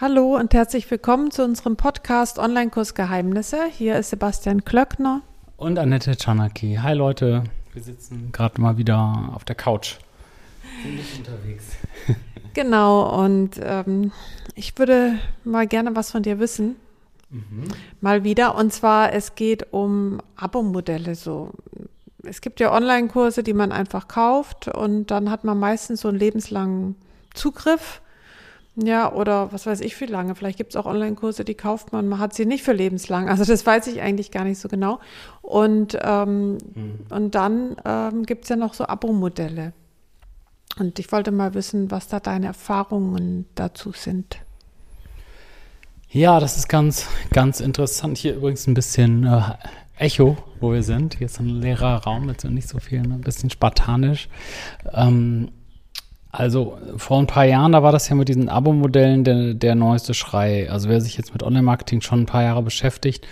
Hallo und herzlich willkommen zu unserem Podcast Online-Kurs Geheimnisse. Hier ist Sebastian Klöckner. Und Annette Czanaki. Hi Leute, wir sitzen gerade mal wieder auf der Couch. Sind nicht unterwegs. Genau, und ähm, ich würde mal gerne was von dir wissen. Mhm. Mal wieder. Und zwar, es geht um Abo-Modelle. So. Es gibt ja Online-Kurse, die man einfach kauft und dann hat man meistens so einen lebenslangen Zugriff. Ja, oder was weiß ich wie lange. Vielleicht gibt es auch Online-Kurse, die kauft man, man hat sie nicht für lebenslang. Also das weiß ich eigentlich gar nicht so genau. Und, ähm, mhm. und dann ähm, gibt es ja noch so Abo-Modelle. Und ich wollte mal wissen, was da deine Erfahrungen dazu sind. Ja, das ist ganz, ganz interessant. Hier übrigens ein bisschen äh, Echo, wo wir sind. Hier ist ein leerer Raum mit so nicht so viel, ne? ein bisschen spartanisch. Ähm, also vor ein paar Jahren, da war das ja mit diesen Abo-Modellen der, der neueste Schrei. Also wer sich jetzt mit Online-Marketing schon ein paar Jahre beschäftigt,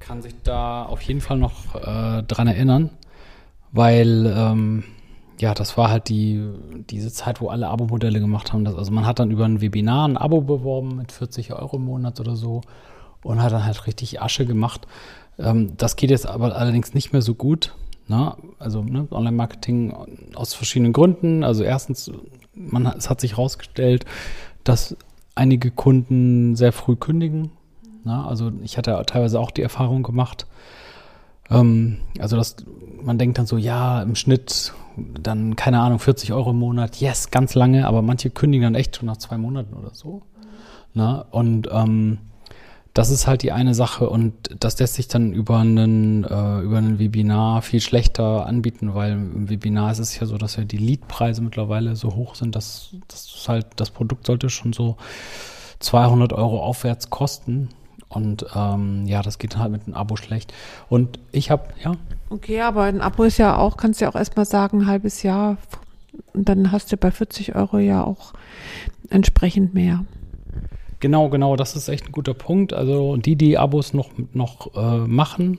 kann sich da auf jeden Fall noch äh, dran erinnern, weil ähm, ja, das war halt die diese Zeit, wo alle Abo-Modelle gemacht haben. Das, also man hat dann über ein Webinar ein Abo beworben mit 40 Euro im Monat oder so und hat dann halt richtig Asche gemacht. Ähm, das geht jetzt aber allerdings nicht mehr so gut. Ne? Also ne, Online-Marketing aus verschiedenen Gründen. Also erstens, man, es hat sich herausgestellt, dass einige Kunden sehr früh kündigen. Ne? Also ich hatte teilweise auch die Erfahrung gemacht. Ähm, also dass man denkt dann so, ja, im Schnitt dann, keine Ahnung, 40 Euro im Monat, yes, ganz lange, aber manche kündigen dann echt schon nach zwei Monaten oder so. Ne? Und ähm, das ist halt die eine Sache und das lässt sich dann über einen, äh, über einen Webinar viel schlechter anbieten, weil im Webinar ist es ja so, dass ja die Leadpreise mittlerweile so hoch sind, dass, dass halt das Produkt sollte schon so 200 Euro aufwärts kosten. Und ähm, ja, das geht halt mit einem Abo schlecht. Und ich habe, ja. Okay, aber ein Abo ist ja auch, kannst du ja auch erstmal sagen, ein halbes Jahr. Und dann hast du bei 40 Euro ja auch entsprechend mehr. Genau, genau, das ist echt ein guter Punkt. Also die, die Abos noch, noch äh, machen,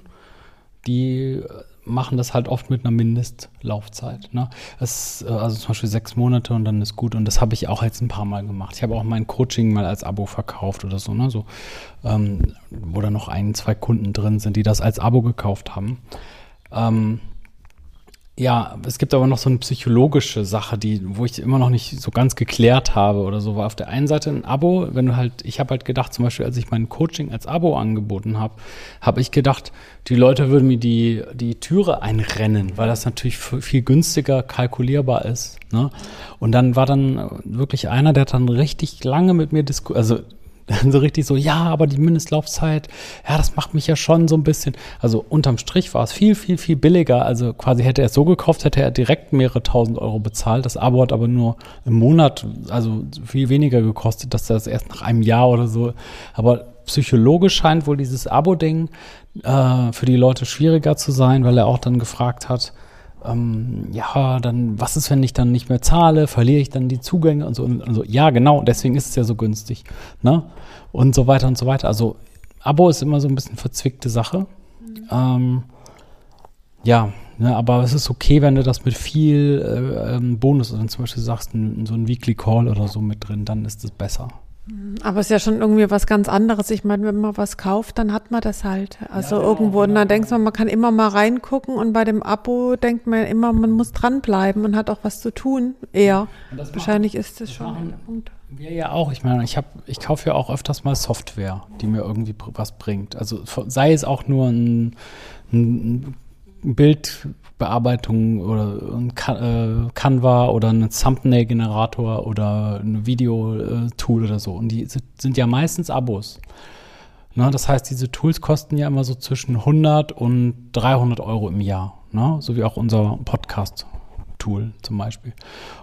die machen das halt oft mit einer Mindestlaufzeit. Ne? Es, äh, also zum Beispiel sechs Monate und dann ist gut. Und das habe ich auch jetzt ein paar Mal gemacht. Ich habe auch mein Coaching mal als Abo verkauft oder so, ne? so ähm, wo da noch ein, zwei Kunden drin sind, die das als Abo gekauft haben. Ähm, ja, es gibt aber noch so eine psychologische Sache, die, wo ich immer noch nicht so ganz geklärt habe oder so. War auf der einen Seite ein Abo, wenn du halt, ich habe halt gedacht, zum Beispiel, als ich mein Coaching als Abo angeboten habe, habe ich gedacht, die Leute würden mir die, die Türe einrennen, weil das natürlich viel günstiger kalkulierbar ist. Ne? Und dann war dann wirklich einer, der hat dann richtig lange mit mir diskutiert, also dann so richtig so, ja, aber die Mindestlaufzeit, ja, das macht mich ja schon so ein bisschen. Also unterm Strich war es viel, viel, viel billiger. Also quasi hätte er es so gekauft, hätte er direkt mehrere tausend Euro bezahlt. Das Abo hat aber nur im Monat, also viel weniger gekostet, dass das erst nach einem Jahr oder so. Aber psychologisch scheint wohl dieses Abo-Ding äh, für die Leute schwieriger zu sein, weil er auch dann gefragt hat, ähm, ja, dann, was ist, wenn ich dann nicht mehr zahle? Verliere ich dann die Zugänge und so, und so? Ja, genau, deswegen ist es ja so günstig. Ne? Und so weiter und so weiter. Also, Abo ist immer so ein bisschen verzwickte Sache. Mhm. Ähm, ja, ne, aber es ist okay, wenn du das mit viel äh, ähm, Bonus, also zum Beispiel sagst, so ein Weekly Call oder so mit drin, dann ist es besser. Aber es ist ja schon irgendwie was ganz anderes. Ich meine, wenn man was kauft, dann hat man das halt. Also ja, genau, irgendwo. Genau. Und dann denkt man, man kann immer mal reingucken und bei dem Abo denkt man immer, man muss dranbleiben und hat auch was zu tun. Eher. Wahrscheinlich ist das, schon ein Punkt. Wir ja auch. Ich meine, ich habe, ich kaufe ja auch öfters mal Software, die mir irgendwie was bringt. Also sei es auch nur ein, ein Bild Bearbeitung oder ein äh, Canva oder ein Thumbnail-Generator oder ein Video-Tool oder so. Und die sind ja meistens Abos. Ne? Das heißt, diese Tools kosten ja immer so zwischen 100 und 300 Euro im Jahr. Ne? So wie auch unser Podcast-Tool zum Beispiel.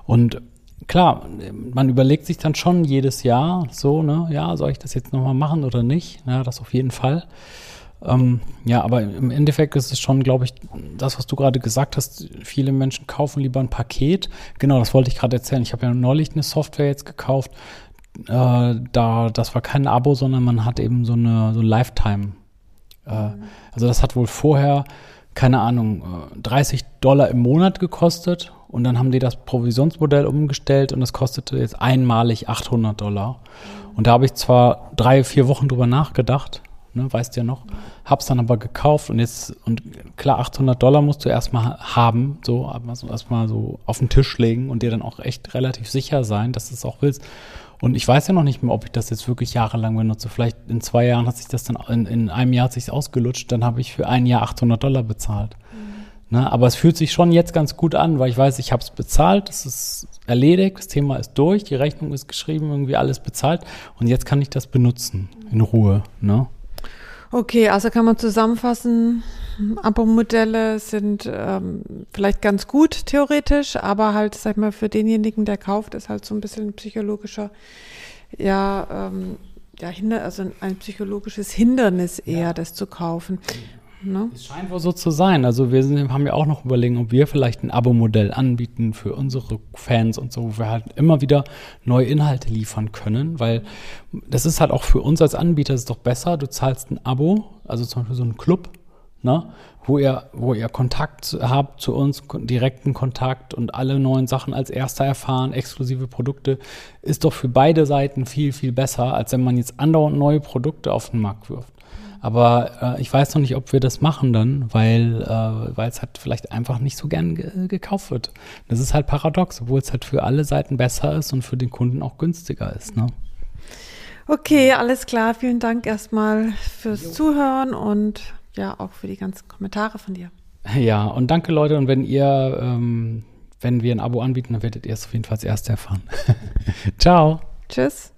Und klar, man überlegt sich dann schon jedes Jahr so, ne, ja, soll ich das jetzt nochmal machen oder nicht? Ja, das auf jeden Fall. Ähm, ja, aber im Endeffekt ist es schon, glaube ich, das, was du gerade gesagt hast. Viele Menschen kaufen lieber ein Paket. Genau, das wollte ich gerade erzählen. Ich habe ja neulich eine Software jetzt gekauft. Äh, da, das war kein Abo, sondern man hat eben so eine so Lifetime. Äh, also das hat wohl vorher keine Ahnung, 30 äh, Dollar im Monat gekostet und dann haben die das Provisionsmodell umgestellt und das kostete jetzt einmalig 800 Dollar. Und da habe ich zwar drei, vier Wochen drüber nachgedacht, ne, weißt ja noch, hab's dann aber gekauft und jetzt, und klar, 800 Dollar musst du erstmal haben, so, also erstmal so auf den Tisch legen und dir dann auch echt relativ sicher sein, dass du es auch willst. Und ich weiß ja noch nicht mehr, ob ich das jetzt wirklich jahrelang benutze. Vielleicht in zwei Jahren hat sich das dann, in, in einem Jahr hat sich ausgelutscht, dann habe ich für ein Jahr 800 Dollar bezahlt. Mhm. Ne, aber es fühlt sich schon jetzt ganz gut an, weil ich weiß, ich habe es bezahlt, es ist erledigt, das Thema ist durch, die Rechnung ist geschrieben, irgendwie alles bezahlt und jetzt kann ich das benutzen in Ruhe. Ne? Okay, also kann man zusammenfassen, Abo-Modelle sind ähm, vielleicht ganz gut theoretisch, aber halt, sag mal, für denjenigen, der kauft, ist halt so ein bisschen ein psychologischer, ja, ähm, ja, hinder, also ein psychologisches Hindernis eher, ja. das zu kaufen. Ne? Es scheint wohl so zu sein. Also wir sind, haben ja auch noch überlegen, ob wir vielleicht ein Abo-Modell anbieten für unsere Fans und so, wo wir halt immer wieder neue Inhalte liefern können, weil das ist halt auch für uns als Anbieter ist doch besser. Du zahlst ein Abo, also zum Beispiel so ein Club, ne, wo ihr, wo ihr Kontakt habt zu uns, direkten Kontakt und alle neuen Sachen als erster erfahren, exklusive Produkte, ist doch für beide Seiten viel, viel besser, als wenn man jetzt andauernd neue Produkte auf den Markt wirft. Aber äh, ich weiß noch nicht, ob wir das machen dann, weil äh, es halt vielleicht einfach nicht so gern ge gekauft wird. Das ist halt paradox, obwohl es halt für alle Seiten besser ist und für den Kunden auch günstiger ist. Ne? Okay, alles klar. Vielen Dank erstmal fürs jo. Zuhören und ja auch für die ganzen Kommentare von dir. Ja, und danke Leute. Und wenn ihr, ähm, wenn wir ein Abo anbieten, dann werdet ihr es auf jeden Fall als Erste erfahren. Ciao. Tschüss.